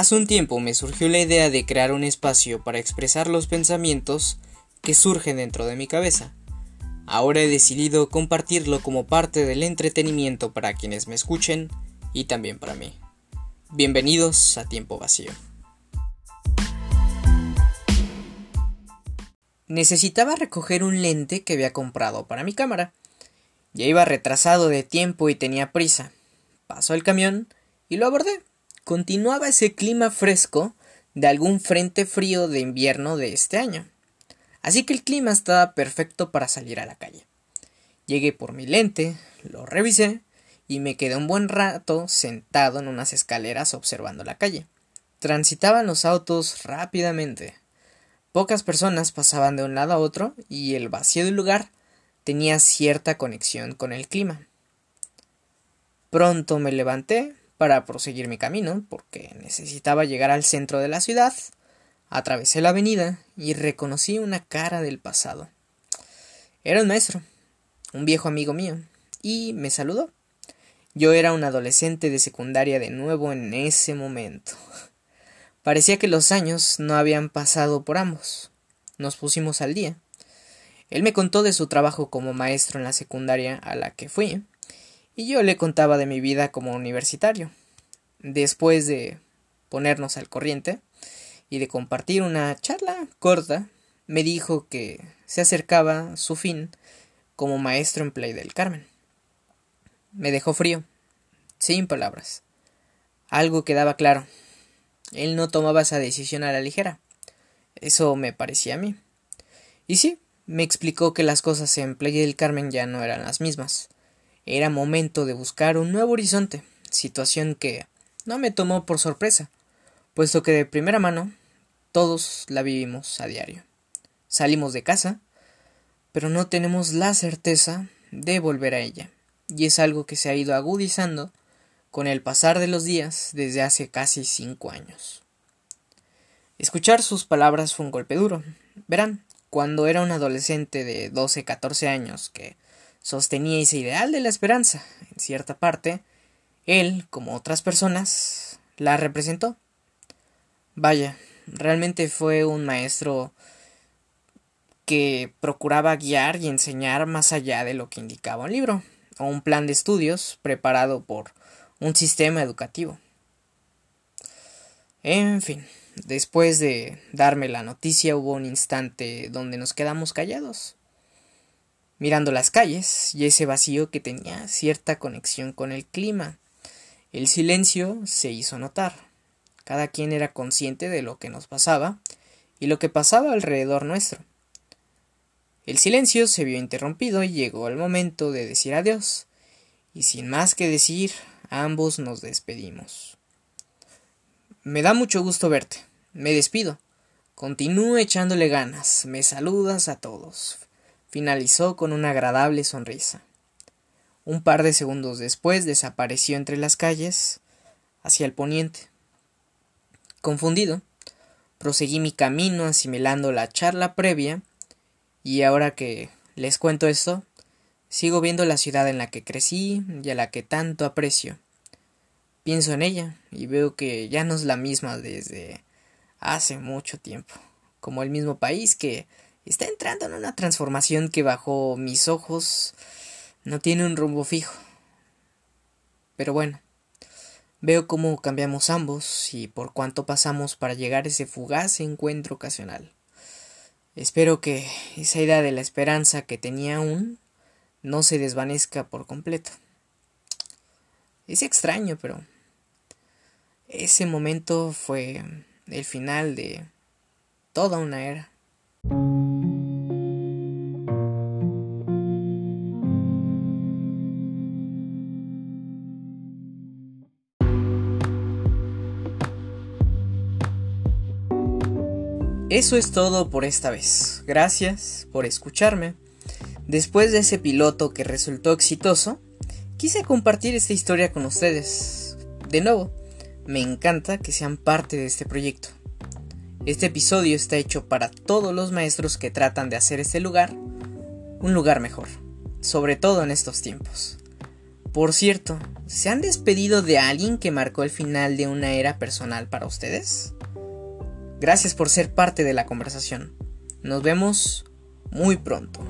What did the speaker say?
Hace un tiempo me surgió la idea de crear un espacio para expresar los pensamientos que surgen dentro de mi cabeza. Ahora he decidido compartirlo como parte del entretenimiento para quienes me escuchen y también para mí. Bienvenidos a Tiempo Vacío. Necesitaba recoger un lente que había comprado para mi cámara. Ya iba retrasado de tiempo y tenía prisa. Pasó el camión y lo abordé. Continuaba ese clima fresco de algún frente frío de invierno de este año. Así que el clima estaba perfecto para salir a la calle. Llegué por mi lente, lo revisé y me quedé un buen rato sentado en unas escaleras observando la calle. Transitaban los autos rápidamente. Pocas personas pasaban de un lado a otro y el vacío del lugar tenía cierta conexión con el clima. Pronto me levanté para proseguir mi camino, porque necesitaba llegar al centro de la ciudad. Atravesé la avenida y reconocí una cara del pasado. Era un maestro, un viejo amigo mío, y me saludó. Yo era un adolescente de secundaria de nuevo en ese momento. Parecía que los años no habían pasado por ambos. Nos pusimos al día. Él me contó de su trabajo como maestro en la secundaria a la que fui, y yo le contaba de mi vida como universitario. Después de ponernos al corriente y de compartir una charla corta, me dijo que se acercaba su fin como maestro en Play del Carmen. Me dejó frío, sin palabras. Algo quedaba claro. Él no tomaba esa decisión a la ligera. Eso me parecía a mí. Y sí, me explicó que las cosas en Playa del Carmen ya no eran las mismas. Era momento de buscar un nuevo horizonte, situación que no me tomó por sorpresa, puesto que de primera mano todos la vivimos a diario. Salimos de casa, pero no tenemos la certeza de volver a ella, y es algo que se ha ido agudizando con el pasar de los días desde hace casi cinco años. Escuchar sus palabras fue un golpe duro. Verán, cuando era un adolescente de 12, 14 años que sostenía ese ideal de la esperanza, en cierta parte, él, como otras personas, la representó. Vaya, realmente fue un maestro que procuraba guiar y enseñar más allá de lo que indicaba un libro o un plan de estudios preparado por un sistema educativo. En fin, después de darme la noticia hubo un instante donde nos quedamos callados, mirando las calles y ese vacío que tenía cierta conexión con el clima. El silencio se hizo notar. Cada quien era consciente de lo que nos pasaba y lo que pasaba alrededor nuestro. El silencio se vio interrumpido y llegó el momento de decir adiós, y sin más que decir, Ambos nos despedimos. Me da mucho gusto verte. Me despido. Continúe echándole ganas. Me saludas a todos. Finalizó con una agradable sonrisa. Un par de segundos después desapareció entre las calles hacia el poniente. Confundido, proseguí mi camino asimilando la charla previa y ahora que les cuento esto, Sigo viendo la ciudad en la que crecí y a la que tanto aprecio. Pienso en ella y veo que ya no es la misma desde hace mucho tiempo, como el mismo país que está entrando en una transformación que bajo mis ojos no tiene un rumbo fijo. Pero bueno, veo cómo cambiamos ambos y por cuánto pasamos para llegar a ese fugaz encuentro ocasional. Espero que esa idea de la esperanza que tenía aún no se desvanezca por completo. Es extraño, pero ese momento fue el final de toda una era. Eso es todo por esta vez. Gracias por escucharme. Después de ese piloto que resultó exitoso, quise compartir esta historia con ustedes. De nuevo, me encanta que sean parte de este proyecto. Este episodio está hecho para todos los maestros que tratan de hacer este lugar un lugar mejor, sobre todo en estos tiempos. Por cierto, ¿se han despedido de alguien que marcó el final de una era personal para ustedes? Gracias por ser parte de la conversación. Nos vemos muy pronto.